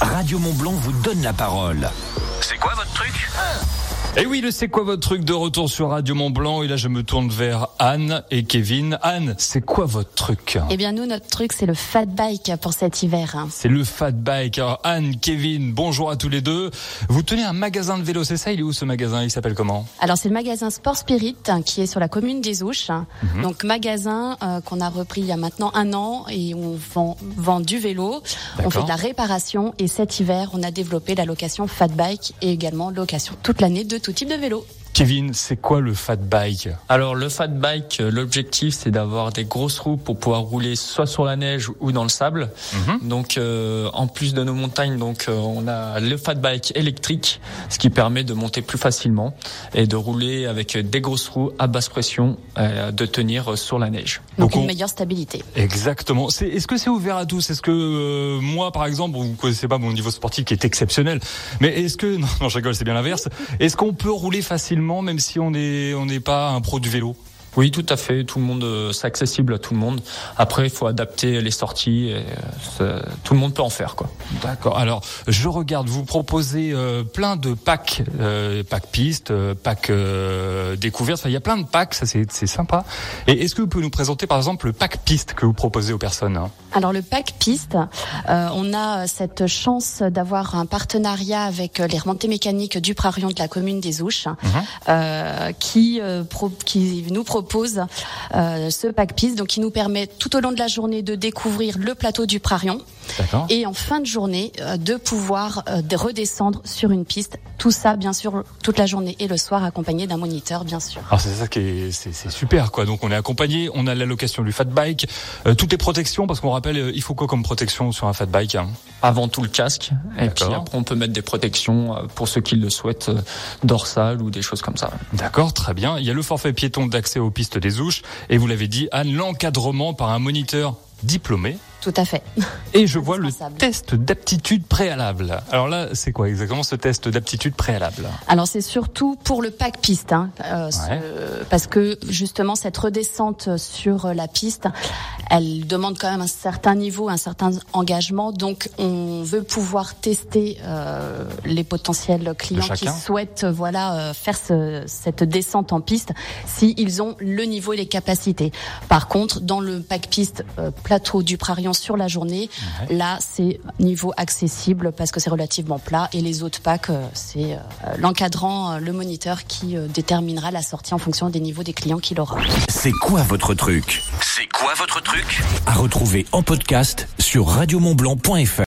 Radio Mont Blanc vous donne la parole. C'est quoi votre truc? Et oui, le c'est quoi votre truc de retour sur Radio Mont Blanc Et là, je me tourne vers Anne et Kevin. Anne, c'est quoi votre truc? Eh bien, nous, notre truc, c'est le fat bike pour cet hiver. C'est le fat bike. Alors, Anne, Kevin, bonjour à tous les deux. Vous tenez un magasin de vélo, c'est ça? Il est où ce magasin? Il s'appelle comment? Alors, c'est le magasin Sport Spirit hein, qui est sur la commune des Ouches. Mhm. Donc, magasin euh, qu'on a repris il y a maintenant un an et on vend, vend du vélo. On fait de la réparation et cet hiver, on a développé la location fat bike et également location toute l'année de tout type de vélo. Kevin, c'est quoi le fat bike Alors le fat bike, euh, l'objectif c'est d'avoir des grosses roues pour pouvoir rouler soit sur la neige ou dans le sable. Mhm. Donc euh, en plus de nos montagnes, donc euh, on a le fat bike électrique, ce qui permet de monter plus facilement et de rouler avec des grosses roues à basse pression, euh, de tenir sur la neige. Donc, Donc, on- une meilleure stabilité. Exactement. Est-ce que c'est ouvert à tous? Est-ce que euh, moi, par exemple, vous connaissez pas mon niveau sportif qui est exceptionnel, mais est-ce que non, non, je rigole, c'est bien l'inverse. Est-ce qu'on peut rouler facilement, même si on est on n'est pas un pro du vélo Oui, tout à fait. Tout le monde, euh, c'est accessible à tout le monde. Après, il faut adapter les sorties. Et, euh, tout le monde peut en faire, quoi. D'accord. Alors, je regarde, vous proposez euh, plein de packs, euh, packs pistes, euh, packs euh, découvertes. Enfin, il y a plein de packs, ça c'est c'est sympa. Et est-ce que vous pouvez nous présenter, par exemple, le pack piste que vous proposez aux personnes hein? Alors le pack piste, euh, on a cette chance d'avoir un partenariat avec les remontées mécaniques du Prarion de la commune des Ouches, euh, qui, euh, pro- qui nous propose euh, ce pack piste, donc qui nous permet tout au long de la journée de découvrir le plateau du Prarion D'accord. et en fin de journée euh, de pouvoir euh, de redescendre sur une piste. Tout ça, bien sûr, toute la journée et le soir, accompagné d'un moniteur, bien sûr. Alors c'est ça qui est c'est c'est super quoi. Donc on est accompagné, on a l'allocation du fat bike, euh, toutes les protections parce qu'on rappelle euh, il faut quoi comme protection sur un fat bike hein? Avant tout le casque. Et puis après, on peut mettre des protections pour ceux qui le souhaitent, euh, dorsales ou des choses comme ça. D'accord, très bien. Il y a le forfait piéton d'accès aux pistes des Ouches et vous l'avez dit Anne, l'encadrement par un moniteur diplômé. Tout à fait. Et je vois le test d'aptitude préalable. Alors là, c'est quoi exactement ce test d'aptitude préalable Alors c'est surtout pour le pack piste, hein, euh, ce- parce que justement cette redescente sur la piste, elle demande quand même un certain niveau, un certain engagement. Donc on veut pouvoir tester euh, les potentiels clients qui souhaitent euh, voilà euh, faire ce- cette descente en piste, si ils ont le niveau et les capacités. Par contre, dans le pack piste euh, plateau du Prarion sur la journée, là c'est niveau accessible parce que c'est relativement plat. Et les autres packs euh, c'est euh, l'encadrant, euh, le moniteur qui déterminera la sortie en fonction des niveaux des clients qu'il aura. C'est quoi votre truc? C'est quoi votre truc? À retrouver en podcast sur radiomontblanc.fr.